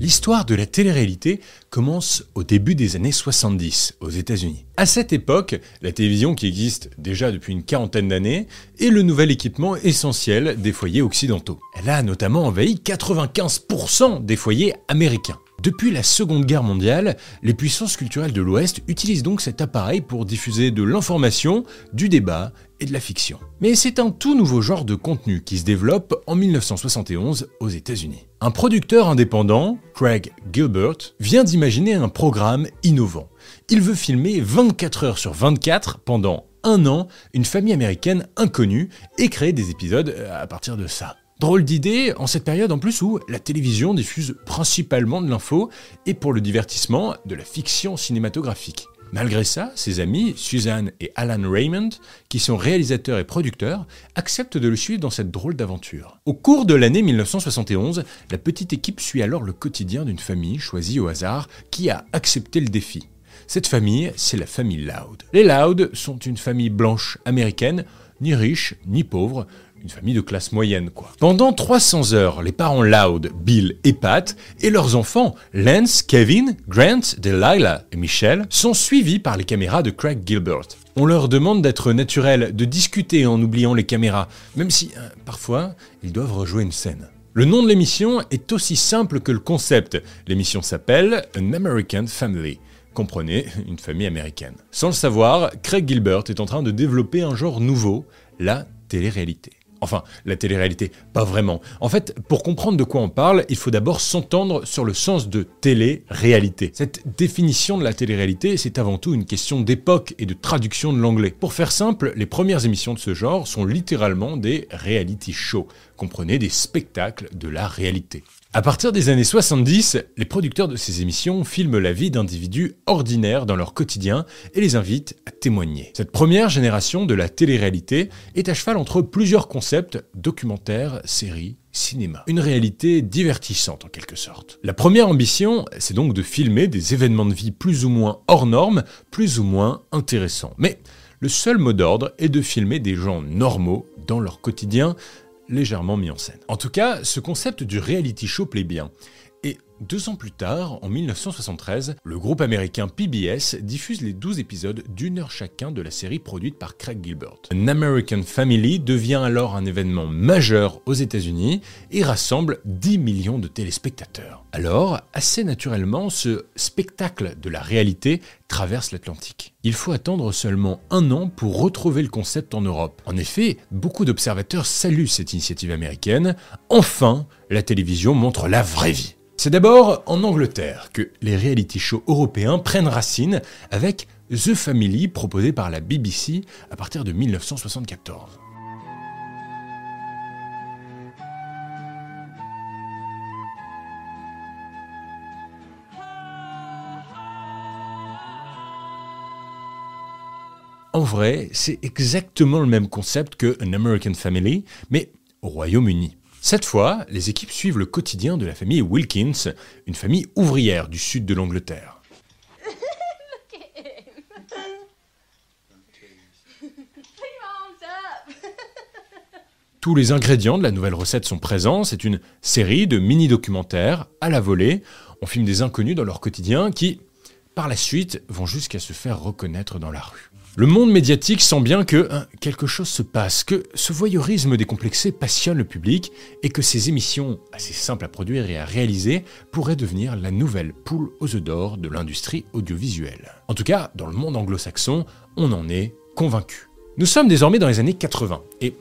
L'histoire de la télé-réalité commence au début des années 70 aux États-Unis. À cette époque, la télévision qui existe déjà depuis une quarantaine d'années est le nouvel équipement essentiel des foyers occidentaux. Elle a notamment envahi 95% des foyers américains. Depuis la Seconde Guerre mondiale, les puissances culturelles de l'Ouest utilisent donc cet appareil pour diffuser de l'information, du débat et de la fiction. Mais c'est un tout nouveau genre de contenu qui se développe en 1971 aux États-Unis. Un producteur indépendant, Craig Gilbert, vient d'imaginer un programme innovant. Il veut filmer 24 heures sur 24 pendant un an une famille américaine inconnue et créer des épisodes à partir de ça. Drôle d'idée en cette période en plus où la télévision diffuse principalement de l'info et pour le divertissement de la fiction cinématographique. Malgré ça, ses amis, Suzanne et Alan Raymond, qui sont réalisateurs et producteurs, acceptent de le suivre dans cette drôle d'aventure. Au cours de l'année 1971, la petite équipe suit alors le quotidien d'une famille choisie au hasard qui a accepté le défi. Cette famille, c'est la famille Loud. Les Loud sont une famille blanche américaine, ni riche ni pauvre, une famille de classe moyenne, quoi. Pendant 300 heures, les parents Loud, Bill et Pat, et leurs enfants, Lance, Kevin, Grant, Delilah et Michelle, sont suivis par les caméras de Craig Gilbert. On leur demande d'être naturels, de discuter en oubliant les caméras, même si, euh, parfois, ils doivent rejouer une scène. Le nom de l'émission est aussi simple que le concept. L'émission s'appelle An American Family. Comprenez, une famille américaine. Sans le savoir, Craig Gilbert est en train de développer un genre nouveau, la télé-réalité. Enfin, la télé-réalité, pas vraiment. En fait, pour comprendre de quoi on parle, il faut d'abord s'entendre sur le sens de télé-réalité. Cette définition de la télé-réalité, c'est avant tout une question d'époque et de traduction de l'anglais. Pour faire simple, les premières émissions de ce genre sont littéralement des reality shows. Comprenez des spectacles de la réalité. À partir des années 70, les producteurs de ces émissions filment la vie d'individus ordinaires dans leur quotidien et les invitent à témoigner. Cette première génération de la télé-réalité est à cheval entre plusieurs concepts, documentaires, séries, cinéma. Une réalité divertissante en quelque sorte. La première ambition, c'est donc de filmer des événements de vie plus ou moins hors normes, plus ou moins intéressants. Mais le seul mot d'ordre est de filmer des gens normaux dans leur quotidien, légèrement mis en scène. En tout cas, ce concept du reality show plaît bien. Deux ans plus tard, en 1973, le groupe américain PBS diffuse les 12 épisodes d'une heure chacun de la série produite par Craig Gilbert. An American Family devient alors un événement majeur aux États-Unis et rassemble 10 millions de téléspectateurs. Alors, assez naturellement, ce spectacle de la réalité traverse l'Atlantique. Il faut attendre seulement un an pour retrouver le concept en Europe. En effet, beaucoup d'observateurs saluent cette initiative américaine. Enfin, la télévision montre la vraie vie. C'est d'abord en Angleterre que les reality shows européens prennent racine avec The Family proposé par la BBC à partir de 1974. En vrai, c'est exactement le même concept que An American Family, mais au Royaume-Uni. Cette fois, les équipes suivent le quotidien de la famille Wilkins, une famille ouvrière du sud de l'Angleterre. Tous les ingrédients de la nouvelle recette sont présents. C'est une série de mini-documentaires à la volée. On filme des inconnus dans leur quotidien qui, par la suite, vont jusqu'à se faire reconnaître dans la rue. Le monde médiatique sent bien que hein, quelque chose se passe, que ce voyeurisme décomplexé passionne le public et que ces émissions, assez simples à produire et à réaliser, pourraient devenir la nouvelle poule aux œufs d'or de l'industrie audiovisuelle. En tout cas, dans le monde anglo-saxon, on en est convaincu. Nous sommes désormais dans les années 80 et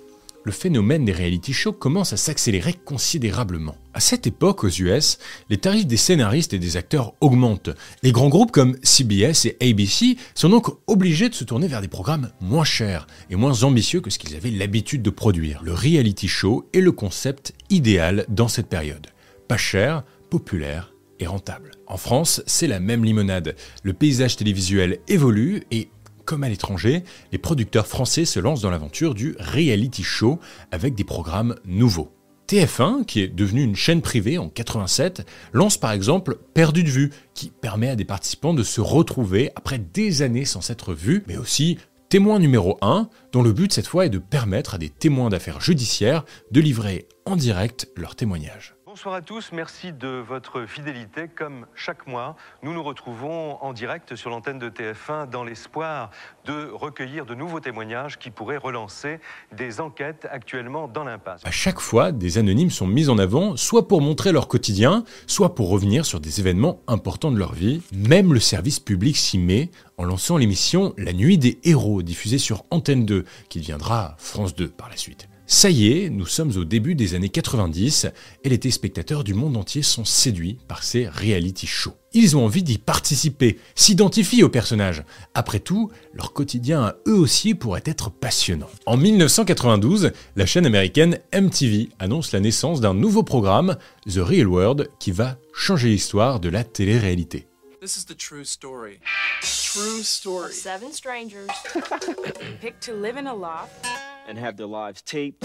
le phénomène des reality shows commence à s'accélérer considérablement. À cette époque, aux US, les tarifs des scénaristes et des acteurs augmentent. Les grands groupes comme CBS et ABC sont donc obligés de se tourner vers des programmes moins chers et moins ambitieux que ce qu'ils avaient l'habitude de produire. Le reality show est le concept idéal dans cette période. Pas cher, populaire et rentable. En France, c'est la même limonade. Le paysage télévisuel évolue et comme à l'étranger, les producteurs français se lancent dans l'aventure du reality show avec des programmes nouveaux. TF1, qui est devenu une chaîne privée en 87, lance par exemple Perdu de vue, qui permet à des participants de se retrouver après des années sans s'être vus, mais aussi Témoin numéro 1, dont le but cette fois est de permettre à des témoins d'affaires judiciaires de livrer en direct leur témoignage. Bonsoir à tous, merci de votre fidélité. Comme chaque mois, nous nous retrouvons en direct sur l'antenne de TF1 dans l'espoir de recueillir de nouveaux témoignages qui pourraient relancer des enquêtes actuellement dans l'impasse. À chaque fois, des anonymes sont mis en avant, soit pour montrer leur quotidien, soit pour revenir sur des événements importants de leur vie. Même le service public s'y met en lançant l'émission La Nuit des Héros, diffusée sur Antenne 2, qui deviendra France 2 par la suite. Ça y est, nous sommes au début des années 90 et les téléspectateurs du monde entier sont séduits par ces reality shows. Ils ont envie d'y participer, s'identifient aux personnages. Après tout, leur quotidien à eux aussi pourrait être passionnant. En 1992, la chaîne américaine MTV annonce la naissance d'un nouveau programme, The Real World, qui va changer l'histoire de la télé-réalité. This is the true story. True story. Seven strangers picked to live in a loft. And have their lives taped.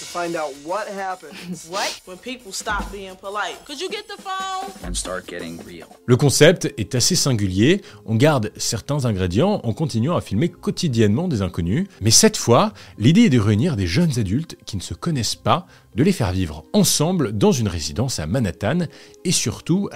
To find out what happens What? when people stop being polite. Could you get the phone? and start getting real. Le concept est assez singulier, on garde certains ingrédients en continuant à filmer quotidiennement des inconnus, mais cette fois, l'idée est de réunir des jeunes adultes qui ne se connaissent pas, de les faire vivre ensemble dans une résidence à Manhattan, et surtout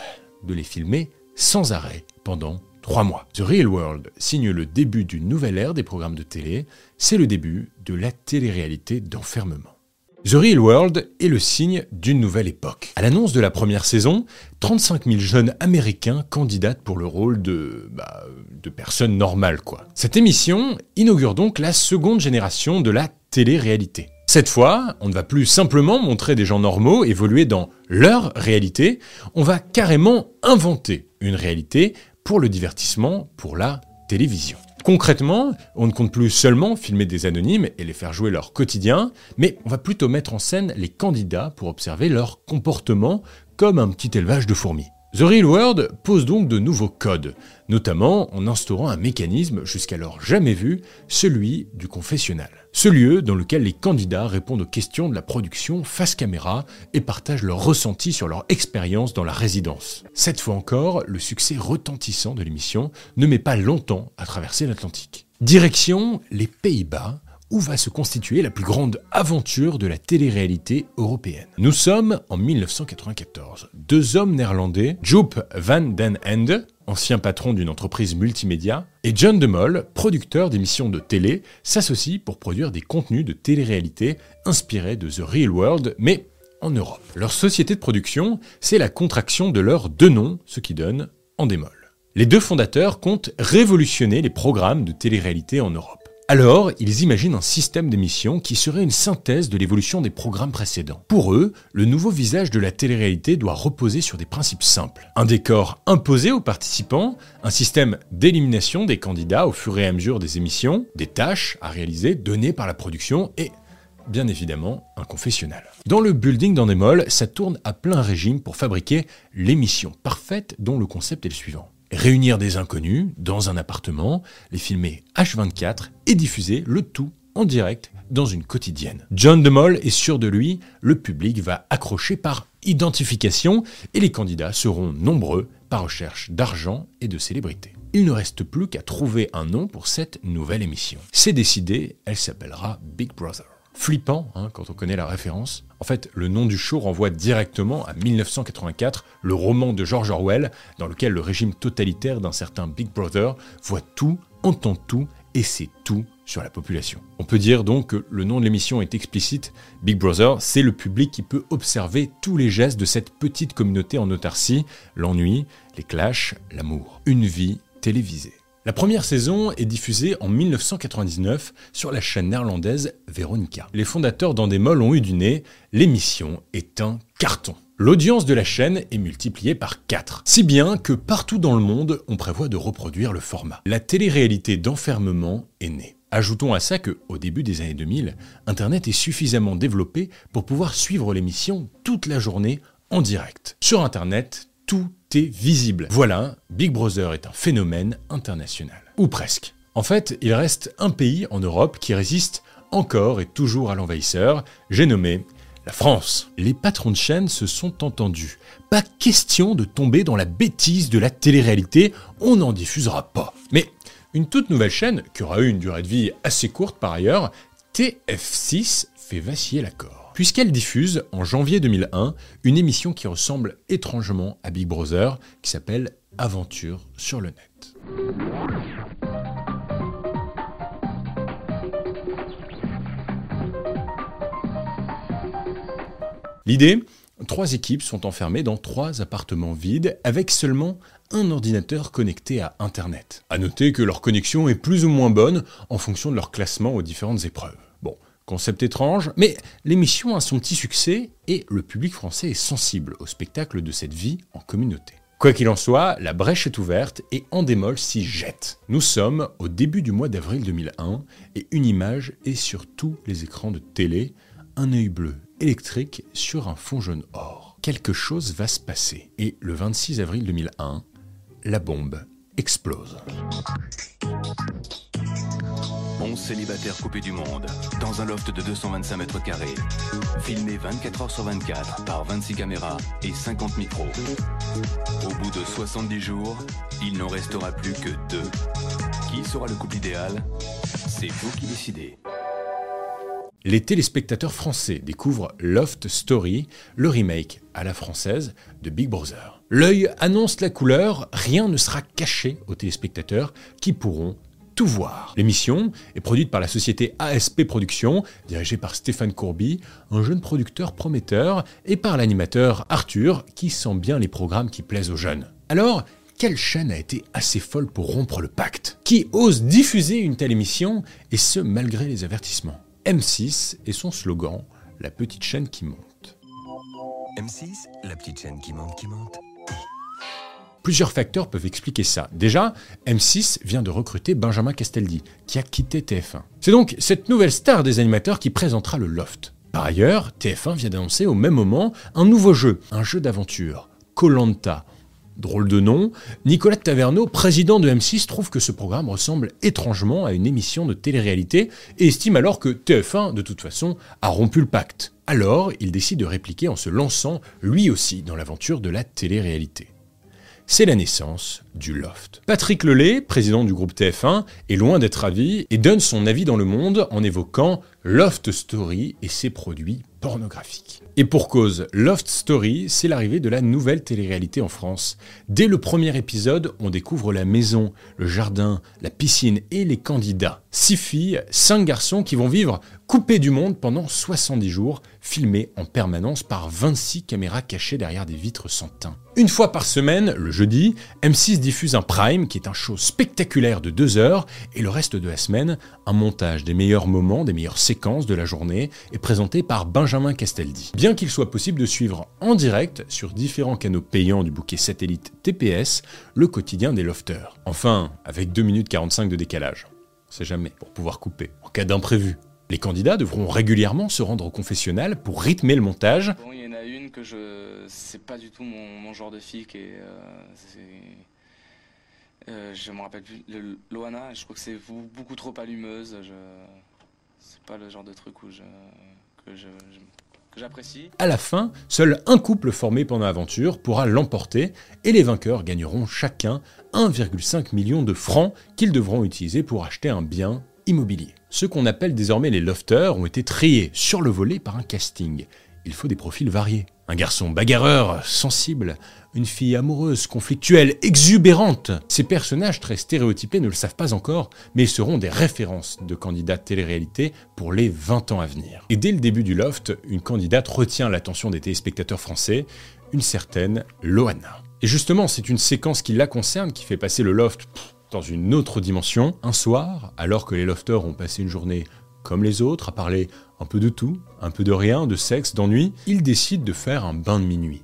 de les filmer sans arrêt pendant trois mois. The Real World signe le début d'une nouvelle ère des programmes de télé, c'est le début de la télé-réalité d'enfermement. The Real World est le signe d'une nouvelle époque. À l'annonce de la première saison, 35 000 jeunes américains candidatent pour le rôle de, bah, de personnes normales, quoi. Cette émission inaugure donc la seconde génération de la télé-réalité. Cette fois, on ne va plus simplement montrer des gens normaux évoluer dans leur réalité, on va carrément inventer une réalité pour le divertissement, pour la télévision. Concrètement, on ne compte plus seulement filmer des anonymes et les faire jouer leur quotidien, mais on va plutôt mettre en scène les candidats pour observer leur comportement comme un petit élevage de fourmis. The Real World pose donc de nouveaux codes, notamment en instaurant un mécanisme jusqu'alors jamais vu, celui du confessionnal. Ce lieu dans lequel les candidats répondent aux questions de la production face caméra et partagent leurs ressentis sur leur expérience dans la résidence. Cette fois encore, le succès retentissant de l'émission ne met pas longtemps à traverser l'Atlantique. Direction les Pays-Bas, où va se constituer la plus grande aventure de la télé-réalité européenne. Nous sommes en 1994. Deux hommes néerlandais, Joop van den Ende, ancien patron d'une entreprise multimédia, et John de Mol, producteur d'émissions de télé, s'associent pour produire des contenus de télé-réalité inspirés de The Real World, mais en Europe. Leur société de production, c'est la contraction de leurs deux noms, ce qui donne Endemol. Les deux fondateurs comptent révolutionner les programmes de télé-réalité en Europe. Alors, ils imaginent un système d'émission qui serait une synthèse de l'évolution des programmes précédents. Pour eux, le nouveau visage de la télé-réalité doit reposer sur des principes simples. Un décor imposé aux participants, un système d'élimination des candidats au fur et à mesure des émissions, des tâches à réaliser données par la production et bien évidemment un confessionnal. Dans le building d'Endemol, ça tourne à plein régime pour fabriquer l'émission parfaite dont le concept est le suivant. Réunir des inconnus dans un appartement, les filmer H24 et diffuser le tout en direct dans une quotidienne. John DeMol est sûr de lui, le public va accrocher par identification et les candidats seront nombreux par recherche d'argent et de célébrité. Il ne reste plus qu'à trouver un nom pour cette nouvelle émission. C'est décidé, elle s'appellera Big Brother. Flippant hein, quand on connaît la référence. En fait, le nom du show renvoie directement à 1984, le roman de George Orwell, dans lequel le régime totalitaire d'un certain Big Brother voit tout, entend tout et sait tout sur la population. On peut dire donc que le nom de l'émission est explicite. Big Brother, c'est le public qui peut observer tous les gestes de cette petite communauté en autarcie, l'ennui, les clashs, l'amour. Une vie télévisée. La première saison est diffusée en 1999 sur la chaîne néerlandaise Veronica. Les fondateurs d'Endemol ont eu du nez, l'émission est un carton. L'audience de la chaîne est multipliée par 4, si bien que partout dans le monde, on prévoit de reproduire le format. La télé-réalité d'enfermement est née. Ajoutons à ça que, au début des années 2000, Internet est suffisamment développé pour pouvoir suivre l'émission toute la journée en direct. Sur Internet, tout est visible. Voilà, Big Brother est un phénomène international. Ou presque. En fait, il reste un pays en Europe qui résiste encore et toujours à l'envahisseur, j'ai nommé la France. Les patrons de chaîne se sont entendus. Pas question de tomber dans la bêtise de la télé-réalité, on n'en diffusera pas. Mais une toute nouvelle chaîne, qui aura eu une durée de vie assez courte par ailleurs, TF6, fait vaciller l'accord. Puisqu'elle diffuse en janvier 2001 une émission qui ressemble étrangement à Big Brother, qui s'appelle Aventure sur le net. L'idée Trois équipes sont enfermées dans trois appartements vides avec seulement un ordinateur connecté à Internet. À noter que leur connexion est plus ou moins bonne en fonction de leur classement aux différentes épreuves. Concept étrange, mais l'émission a son petit succès et le public français est sensible au spectacle de cette vie en communauté. Quoi qu'il en soit, la brèche est ouverte et Endemol s'y jette. Nous sommes au début du mois d'avril 2001 et une image est sur tous les écrans de télé, un œil bleu électrique sur un fond jaune or. Quelque chose va se passer. Et le 26 avril 2001, la bombe explose. 11 célibataires coupés du monde, dans un loft de 225 mètres carrés. Filmé 24 heures sur 24 par 26 caméras et 50 micros. Au bout de 70 jours, il n'en restera plus que deux. Qui sera le couple idéal? C'est vous qui décidez les téléspectateurs français découvrent Loft Story, le remake à la française de Big Brother. L'œil annonce la couleur, rien ne sera caché aux téléspectateurs qui pourront L'émission est produite par la société ASP Productions, dirigée par Stéphane Courby, un jeune producteur prometteur, et par l'animateur Arthur, qui sent bien les programmes qui plaisent aux jeunes. Alors, quelle chaîne a été assez folle pour rompre le pacte? Qui ose diffuser une telle émission, et ce malgré les avertissements? M6 et son slogan La petite chaîne qui monte. M6, la petite chaîne qui monte, qui monte. Plusieurs facteurs peuvent expliquer ça. Déjà, M6 vient de recruter Benjamin Castaldi, qui a quitté TF1. C'est donc cette nouvelle star des animateurs qui présentera le Loft. Par ailleurs, TF1 vient d'annoncer au même moment un nouveau jeu, un jeu d'aventure, Colanta, Drôle de nom, Nicolas Taverneau, président de M6, trouve que ce programme ressemble étrangement à une émission de télé-réalité et estime alors que TF1, de toute façon, a rompu le pacte. Alors, il décide de répliquer en se lançant lui aussi dans l'aventure de la télé-réalité. C'est la naissance du Loft. Patrick Lelay, président du groupe TF1, est loin d'être ravi et donne son avis dans le monde en évoquant Loft Story et ses produits pornographiques. Et pour cause, Loft Story, c'est l'arrivée de la nouvelle télé-réalité en France. Dès le premier épisode, on découvre la maison, le jardin, la piscine et les candidats. Six filles, cinq garçons qui vont vivre coupés du monde pendant 70 jours, filmés en permanence par 26 caméras cachées derrière des vitres sans teint. Une fois par semaine, le jeudi, M6 diffuse un Prime qui est un show spectaculaire de deux heures et le reste de la semaine, un montage des meilleurs moments, des meilleures séquences de la journée est présenté par Benjamin Castaldi. Qu'il soit possible de suivre en direct sur différents canaux payants du bouquet satellite TPS le quotidien des lofters. Enfin, avec 2 minutes 45 de décalage. On sait jamais, pour pouvoir couper, en cas d'imprévu. Les candidats devront régulièrement se rendre au confessionnal pour rythmer le montage. Il y en a une que je. C'est pas du tout mon, genre de fille qui est. Euh, euh, je me rappelle plus. Le, Loana, je crois que c'est beaucoup trop allumeuse. C'est pas le genre de truc où que je j'apprécie. À la fin, seul un couple formé pendant l'aventure pourra l'emporter et les vainqueurs gagneront chacun 1,5 million de francs qu'ils devront utiliser pour acheter un bien immobilier. Ceux qu'on appelle désormais les lofters ont été triés sur le volet par un casting. Il faut des profils variés. Un garçon bagarreur, sensible, une fille amoureuse, conflictuelle, exubérante. Ces personnages très stéréotypés ne le savent pas encore, mais seront des références de candidats télé-réalité pour les 20 ans à venir. Et dès le début du loft, une candidate retient l'attention des téléspectateurs français, une certaine Loana. Et justement, c'est une séquence qui la concerne qui fait passer le loft dans une autre dimension. Un soir, alors que les lofters ont passé une journée comme les autres, à parler un peu de tout, un peu de rien, de sexe, d'ennui, ils décident de faire un bain de minuit.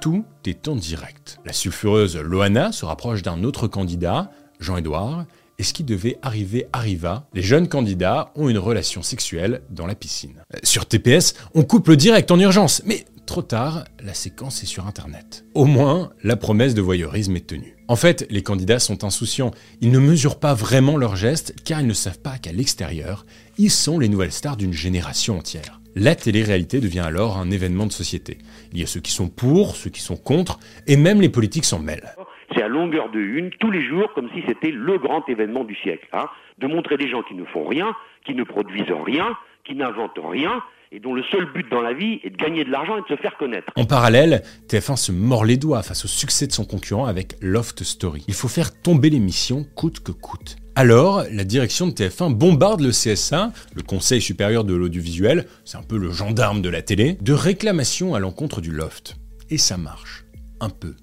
Tout est en direct. La sulfureuse Loana se rapproche d'un autre candidat, Jean-Édouard, et ce qui devait arriver arriva. Les jeunes candidats ont une relation sexuelle dans la piscine. Sur TPS, on coupe le direct en urgence, mais trop tard, la séquence est sur Internet. Au moins, la promesse de voyeurisme est tenue. En fait, les candidats sont insouciants. Ils ne mesurent pas vraiment leurs gestes car ils ne savent pas qu'à l'extérieur, ils sont les nouvelles stars d'une génération entière. La télé-réalité devient alors un événement de société. Il y a ceux qui sont pour, ceux qui sont contre, et même les politiques s'en mêlent. C'est à longueur de une, tous les jours, comme si c'était le grand événement du siècle. Hein, de montrer des gens qui ne font rien, qui ne produisent rien, qui n'inventent rien, et dont le seul but dans la vie est de gagner de l'argent et de se faire connaître. En parallèle, TF1 se mord les doigts face au succès de son concurrent avec Loft Story. Il faut faire tomber l'émission coûte que coûte. Alors, la direction de TF1 bombarde le CSA, le Conseil supérieur de l'audiovisuel, c'est un peu le gendarme de la télé, de réclamations à l'encontre du Loft. Et ça marche. Un peu.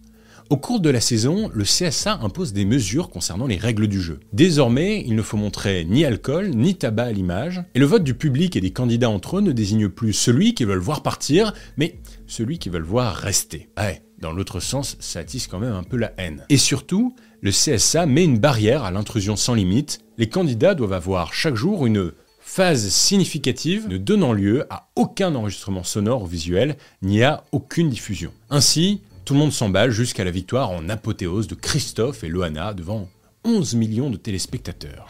Au cours de la saison, le CSA impose des mesures concernant les règles du jeu. Désormais, il ne faut montrer ni alcool, ni tabac à l'image, et le vote du public et des candidats entre eux ne désigne plus celui qui veulent voir partir, mais celui qui veulent voir rester. Ouais, dans l'autre sens, ça attise quand même un peu la haine. Et surtout, le CSA met une barrière à l'intrusion sans limite. Les candidats doivent avoir chaque jour une phase significative ne donnant lieu à aucun enregistrement sonore ou visuel, ni à aucune diffusion. Ainsi, tout le monde s'emballe jusqu'à la victoire en apothéose de Christophe et Loana devant 11 millions de téléspectateurs.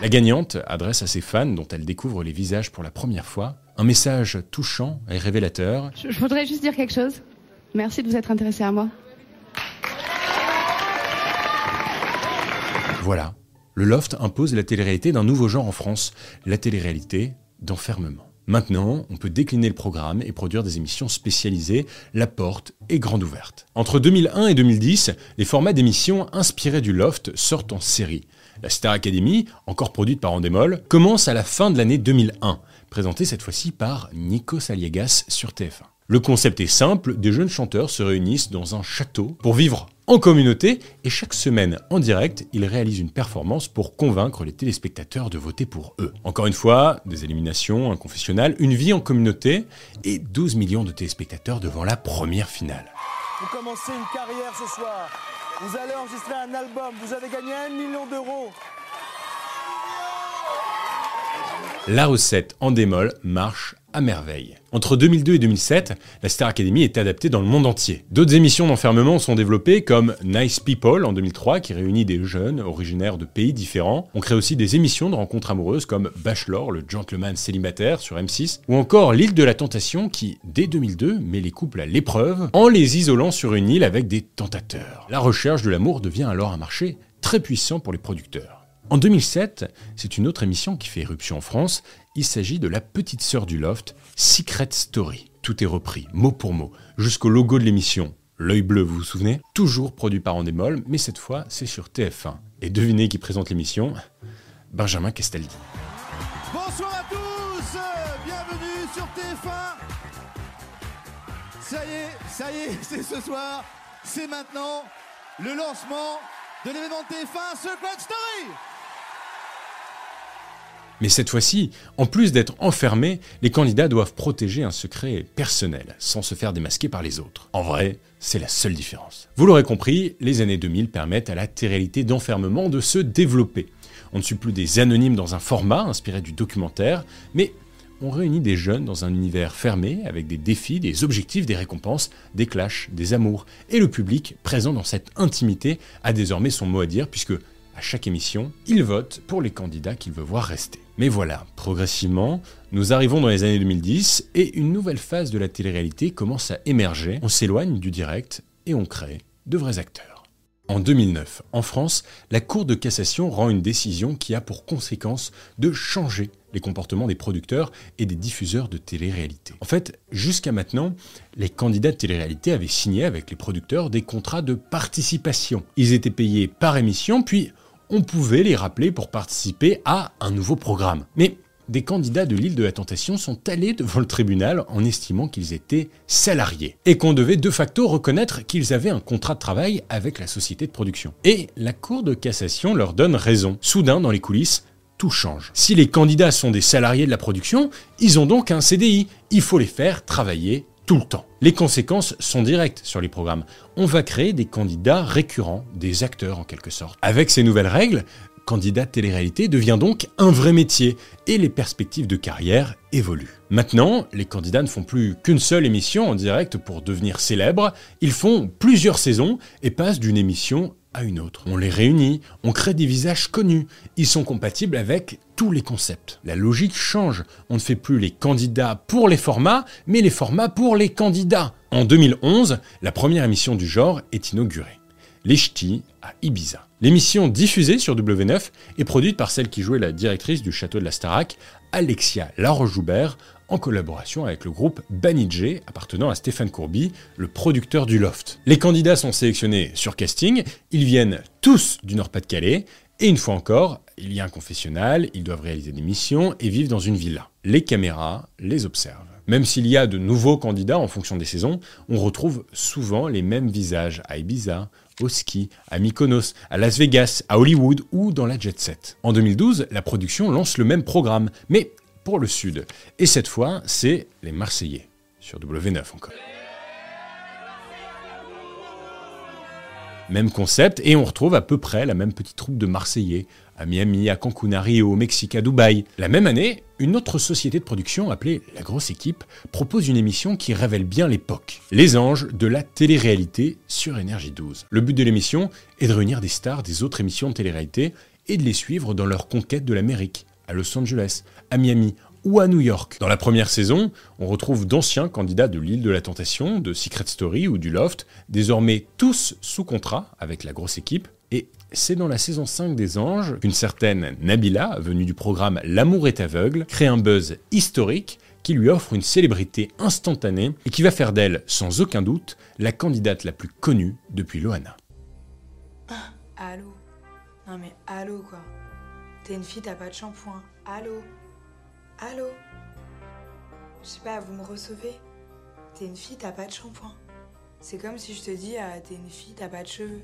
La gagnante adresse à ses fans, dont elle découvre les visages pour la première fois, un message touchant et révélateur. Je, je voudrais juste dire quelque chose. Merci de vous être intéressé à moi. Voilà, le loft impose la télé-réalité d'un nouveau genre en France, la télé-réalité d'enfermement. Maintenant, on peut décliner le programme et produire des émissions spécialisées, la porte est grande ouverte. Entre 2001 et 2010, les formats d'émissions inspirés du loft sortent en série. La Star Academy, encore produite par Endemol, commence à la fin de l'année 2001, présentée cette fois-ci par Nico Saliegas sur TF1. Le concept est simple, des jeunes chanteurs se réunissent dans un château pour vivre en communauté et chaque semaine en direct, ils réalisent une performance pour convaincre les téléspectateurs de voter pour eux. Encore une fois, des éliminations, un confessionnal, une vie en communauté et 12 millions de téléspectateurs devant la première finale. Vous commencez une carrière ce soir. Vous allez enregistrer un album. Vous avez gagné un million d'euros. La recette en démol marche merveille. Entre 2002 et 2007, la Star Academy est adaptée dans le monde entier. D'autres émissions d'enfermement sont développées comme Nice People en 2003 qui réunit des jeunes originaires de pays différents. On crée aussi des émissions de rencontres amoureuses comme Bachelor, le gentleman célibataire sur M6 ou encore L'île de la tentation qui, dès 2002, met les couples à l'épreuve en les isolant sur une île avec des tentateurs. La recherche de l'amour devient alors un marché très puissant pour les producteurs. En 2007, c'est une autre émission qui fait éruption en France. Il s'agit de la petite sœur du loft, Secret Story. Tout est repris, mot pour mot, jusqu'au logo de l'émission. L'œil bleu, vous vous souvenez? Toujours produit par Endemol, mais cette fois, c'est sur TF1. Et devinez qui présente l'émission? Benjamin Castaldi. Bonsoir à tous Bienvenue sur TF1 Ça y est, ça y est, c'est ce soir, c'est maintenant le lancement de l'événement de TF1 Secret Story mais cette fois-ci, en plus d'être enfermés, les candidats doivent protéger un secret personnel, sans se faire démasquer par les autres. En vrai, c'est la seule différence. Vous l'aurez compris, les années 2000 permettent à la télé d'enfermement de se développer. On ne suit plus des anonymes dans un format inspiré du documentaire, mais on réunit des jeunes dans un univers fermé avec des défis, des objectifs, des récompenses, des clashs, des amours. Et le public, présent dans cette intimité, a désormais son mot à dire puisque à chaque émission, il vote pour les candidats qu'il veut voir rester. Mais voilà, progressivement, nous arrivons dans les années 2010 et une nouvelle phase de la télé-réalité commence à émerger. On s'éloigne du direct et on crée de vrais acteurs. En 2009, en France, la Cour de cassation rend une décision qui a pour conséquence de changer les comportements des producteurs et des diffuseurs de télé-réalité. En fait, jusqu'à maintenant, les candidats de télé-réalité avaient signé avec les producteurs des contrats de participation. Ils étaient payés par émission, puis on pouvait les rappeler pour participer à un nouveau programme. Mais des candidats de l'île de la Tentation sont allés devant le tribunal en estimant qu'ils étaient salariés et qu'on devait de facto reconnaître qu'ils avaient un contrat de travail avec la société de production. Et la Cour de cassation leur donne raison. Soudain, dans les coulisses, tout change. Si les candidats sont des salariés de la production, ils ont donc un CDI. Il faut les faire travailler tout le temps. Les conséquences sont directes sur les programmes. On va créer des candidats récurrents, des acteurs en quelque sorte. Avec ces nouvelles règles, candidat télé-réalité devient donc un vrai métier et les perspectives de carrière évoluent. Maintenant, les candidats ne font plus qu'une seule émission en direct pour devenir célèbres, ils font plusieurs saisons et passent d'une émission une autre. On les réunit, on crée des visages connus. Ils sont compatibles avec tous les concepts. La logique change. On ne fait plus les candidats pour les formats, mais les formats pour les candidats. En 2011, la première émission du genre est inaugurée. Les Ch'tis à Ibiza. L'émission diffusée sur W9 est produite par celle qui jouait la directrice du château de la Starac, Alexia Laroche-Joubert, en collaboration avec le groupe Banijé, appartenant à Stéphane Courby, le producteur du Loft. Les candidats sont sélectionnés sur casting, ils viennent tous du Nord-Pas-de-Calais, et une fois encore, il y a un confessionnal, ils doivent réaliser des missions et vivent dans une villa. Les caméras les observent. Même s'il y a de nouveaux candidats en fonction des saisons, on retrouve souvent les mêmes visages à Ibiza, au ski, à Mykonos, à Las Vegas, à Hollywood ou dans la jet set. En 2012, la production lance le même programme, mais pour le Sud. Et cette fois, c'est les Marseillais, sur W9 encore. Même concept, et on retrouve à peu près la même petite troupe de Marseillais, à Miami, à Cancun, à Rio, au Mexique, à Dubaï. La même année, une autre société de production appelée La Grosse Équipe propose une émission qui révèle bien l'époque. Les anges de la télé-réalité sur Énergie 12. Le but de l'émission est de réunir des stars des autres émissions de télé-réalité et de les suivre dans leur conquête de l'Amérique, à Los Angeles, à Miami ou à New York. Dans la première saison, on retrouve d'anciens candidats de l'île de la Tentation, de Secret Story ou du Loft, désormais tous sous contrat avec la grosse équipe. Et c'est dans la saison 5 des Anges qu'une certaine Nabila, venue du programme L'amour est aveugle, crée un buzz historique qui lui offre une célébrité instantanée et qui va faire d'elle, sans aucun doute, la candidate la plus connue depuis Loana. Allô Non mais allô quoi T'es une fille, t'as pas de shampoing. Allô? Allô? Je sais pas, vous me recevez? T'es une fille, t'as pas de shampoing. C'est comme si je te dis, ah, t'es une fille, t'as pas de cheveux.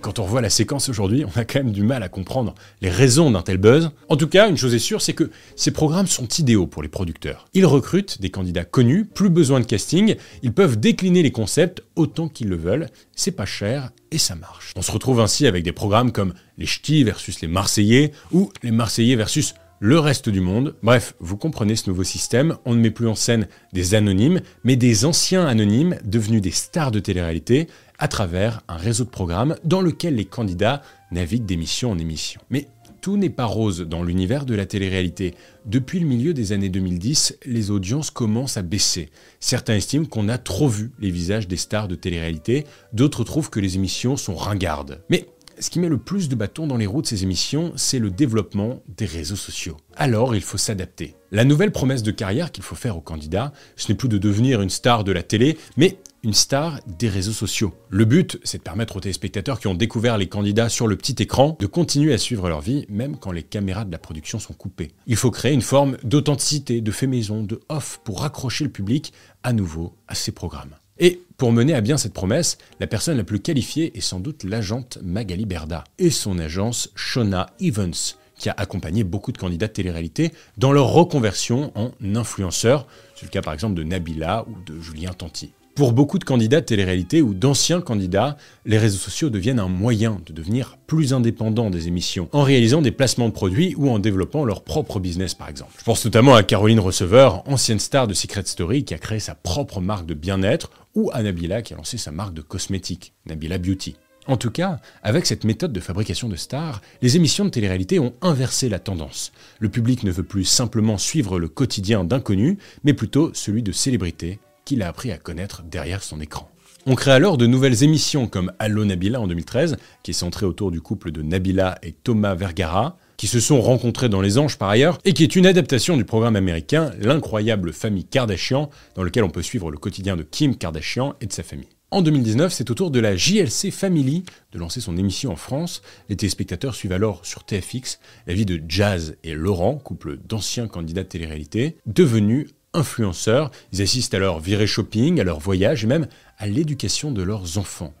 Quand on revoit la séquence aujourd'hui, on a quand même du mal à comprendre les raisons d'un tel buzz. En tout cas, une chose est sûre, c'est que ces programmes sont idéaux pour les producteurs. Ils recrutent des candidats connus, plus besoin de casting, ils peuvent décliner les concepts autant qu'ils le veulent, c'est pas cher et ça marche. On se retrouve ainsi avec des programmes comme les Ch'tis versus les Marseillais ou les Marseillais versus le reste du monde. Bref, vous comprenez ce nouveau système, on ne met plus en scène des anonymes, mais des anciens anonymes devenus des stars de télé-réalité à travers un réseau de programmes dans lequel les candidats naviguent d'émission en émission. Mais tout n'est pas rose dans l'univers de la télé-réalité. Depuis le milieu des années 2010, les audiences commencent à baisser. Certains estiment qu'on a trop vu les visages des stars de télé-réalité, d'autres trouvent que les émissions sont ringardes. Mais ce qui met le plus de bâtons dans les roues de ces émissions, c'est le développement des réseaux sociaux. Alors il faut s'adapter. La nouvelle promesse de carrière qu'il faut faire aux candidats, ce n'est plus de devenir une star de la télé, mais une star des réseaux sociaux. Le but, c'est de permettre aux téléspectateurs qui ont découvert les candidats sur le petit écran de continuer à suivre leur vie, même quand les caméras de la production sont coupées. Il faut créer une forme d'authenticité, de fait maison, de off pour raccrocher le public à nouveau à ces programmes. Et pour mener à bien cette promesse, la personne la plus qualifiée est sans doute l'agente Magali Berda et son agence Shona Evans, qui a accompagné beaucoup de candidats de télé-réalité dans leur reconversion en influenceurs. C'est le cas par exemple de Nabila ou de Julien Tanti. Pour beaucoup de candidats de télé-réalité ou d'anciens candidats, les réseaux sociaux deviennent un moyen de devenir plus indépendants des émissions, en réalisant des placements de produits ou en développant leur propre business par exemple. Je pense notamment à Caroline Receveur, ancienne star de Secret Story qui a créé sa propre marque de bien-être, ou à Nabila qui a lancé sa marque de cosmétiques, Nabila Beauty. En tout cas, avec cette méthode de fabrication de stars, les émissions de télé-réalité ont inversé la tendance. Le public ne veut plus simplement suivre le quotidien d'inconnus, mais plutôt celui de célébrités qu'il a appris à connaître derrière son écran. On crée alors de nouvelles émissions comme Allo Nabila en 2013, qui est centrée autour du couple de Nabila et Thomas Vergara, qui se sont rencontrés dans Les Anges par ailleurs, et qui est une adaptation du programme américain L'incroyable famille Kardashian, dans lequel on peut suivre le quotidien de Kim Kardashian et de sa famille. En 2019, c'est au tour de la JLC Family de lancer son émission en France. Les téléspectateurs suivent alors sur TFX la vie de Jazz et Laurent, couple d'anciens candidats de télé-réalité, devenus influenceurs. Ils assistent à leur virée shopping, à leur voyage et même à l'éducation de leurs enfants.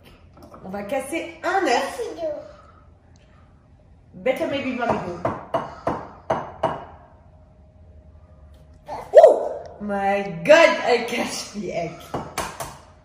On va casser un œuf. Better maybe mamigo. Oh my god, I catch the egg.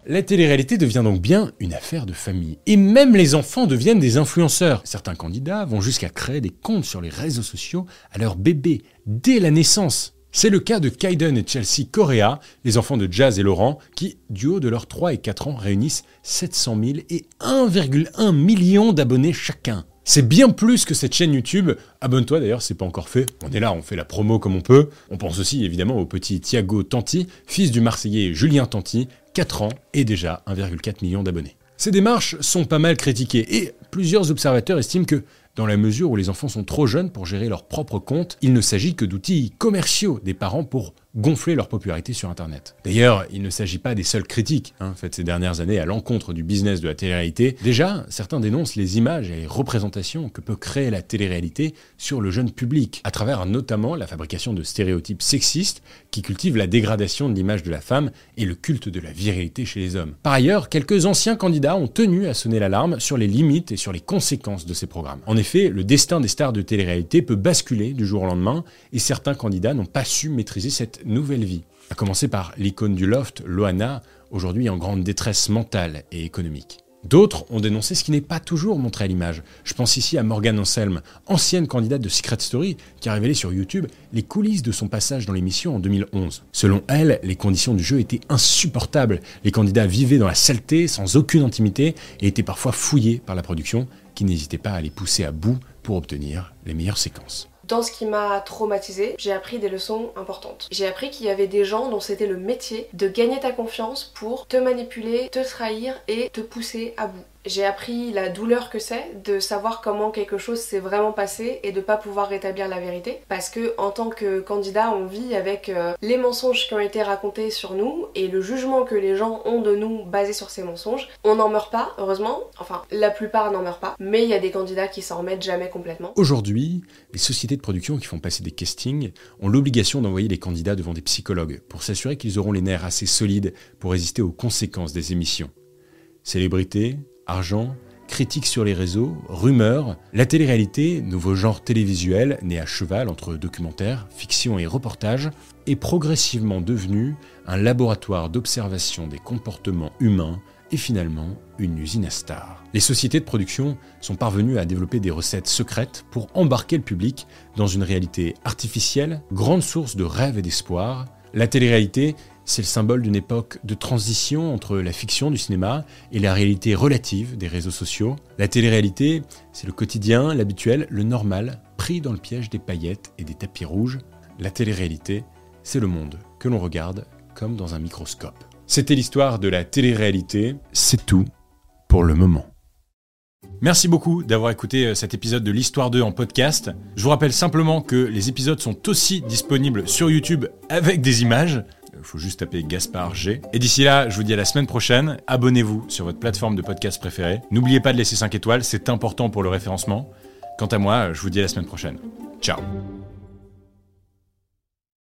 La télé-réalité devient donc bien une affaire de famille. Et même les enfants deviennent des influenceurs. Certains candidats vont jusqu'à créer des comptes sur les réseaux sociaux à leur bébé dès la naissance. C'est le cas de Kaiden et Chelsea Correa, les enfants de Jazz et Laurent, qui, du haut de leurs 3 et 4 ans, réunissent 700 000 et 1,1 million d'abonnés chacun. C'est bien plus que cette chaîne YouTube. Abonne-toi d'ailleurs, c'est pas encore fait. On est là, on fait la promo comme on peut. On pense aussi évidemment au petit Thiago Tanti, fils du Marseillais Julien Tanti, 4 ans et déjà 1,4 million d'abonnés. Ces démarches sont pas mal critiquées et plusieurs observateurs estiment que dans la mesure où les enfants sont trop jeunes pour gérer leur propre compte, il ne s'agit que d'outils commerciaux des parents pour gonfler leur popularité sur Internet. D'ailleurs, il ne s'agit pas des seuls critiques hein, faites ces dernières années à l'encontre du business de la télé-réalité. Déjà, certains dénoncent les images et les représentations que peut créer la télé-réalité sur le jeune public, à travers notamment la fabrication de stéréotypes sexistes qui cultivent la dégradation de l'image de la femme et le culte de la virilité chez les hommes. Par ailleurs, quelques anciens candidats ont tenu à sonner l'alarme sur les limites et sur les conséquences de ces programmes. En effet, le destin des stars de télé-réalité peut basculer du jour au lendemain et certains candidats n'ont pas su maîtriser cette nouvelle vie. À commencer par l'icône du loft, Loana, aujourd'hui en grande détresse mentale et économique. D'autres ont dénoncé ce qui n'est pas toujours montré à l'image. Je pense ici à Morgan Anselm, ancienne candidate de Secret Story, qui a révélé sur YouTube les coulisses de son passage dans l'émission en 2011. Selon elle, les conditions du jeu étaient insupportables. Les candidats vivaient dans la saleté, sans aucune intimité, et étaient parfois fouillés par la production, qui n'hésitait pas à les pousser à bout pour obtenir les meilleures séquences. Dans ce qui m'a traumatisé, j'ai appris des leçons importantes. J'ai appris qu'il y avait des gens dont c'était le métier de gagner ta confiance pour te manipuler, te trahir et te pousser à bout. J'ai appris la douleur que c'est de savoir comment quelque chose s'est vraiment passé et de pas pouvoir rétablir la vérité. Parce que en tant que candidat, on vit avec euh, les mensonges qui ont été racontés sur nous et le jugement que les gens ont de nous basé sur ces mensonges. On n'en meurt pas, heureusement. Enfin, la plupart n'en meurent pas. Mais il y a des candidats qui s'en remettent jamais complètement. Aujourd'hui, les sociétés de production qui font passer des castings ont l'obligation d'envoyer les candidats devant des psychologues pour s'assurer qu'ils auront les nerfs assez solides pour résister aux conséquences des émissions. Célébrités, argent, critiques sur les réseaux, rumeurs, la télé-réalité, nouveau genre télévisuel né à cheval entre documentaire, fiction et reportage, est progressivement devenu un laboratoire d'observation des comportements humains et finalement une usine à stars. Les sociétés de production sont parvenues à développer des recettes secrètes pour embarquer le public dans une réalité artificielle, grande source de rêves et d'espoir. La télé-réalité c'est le symbole d'une époque de transition entre la fiction du cinéma et la réalité relative des réseaux sociaux. La télé-réalité, c'est le quotidien, l'habituel, le normal, pris dans le piège des paillettes et des tapis rouges. La télé-réalité, c'est le monde que l'on regarde comme dans un microscope. C'était l'histoire de la télé-réalité. C'est tout pour le moment. Merci beaucoup d'avoir écouté euh, cet épisode de l'Histoire 2 en podcast. Je vous rappelle simplement que les épisodes sont aussi disponibles sur YouTube avec des images. Il faut juste taper Gaspard G. Et d'ici là, je vous dis à la semaine prochaine. Abonnez-vous sur votre plateforme de podcast préférée. N'oubliez pas de laisser 5 étoiles, c'est important pour le référencement. Quant à moi, je vous dis à la semaine prochaine. Ciao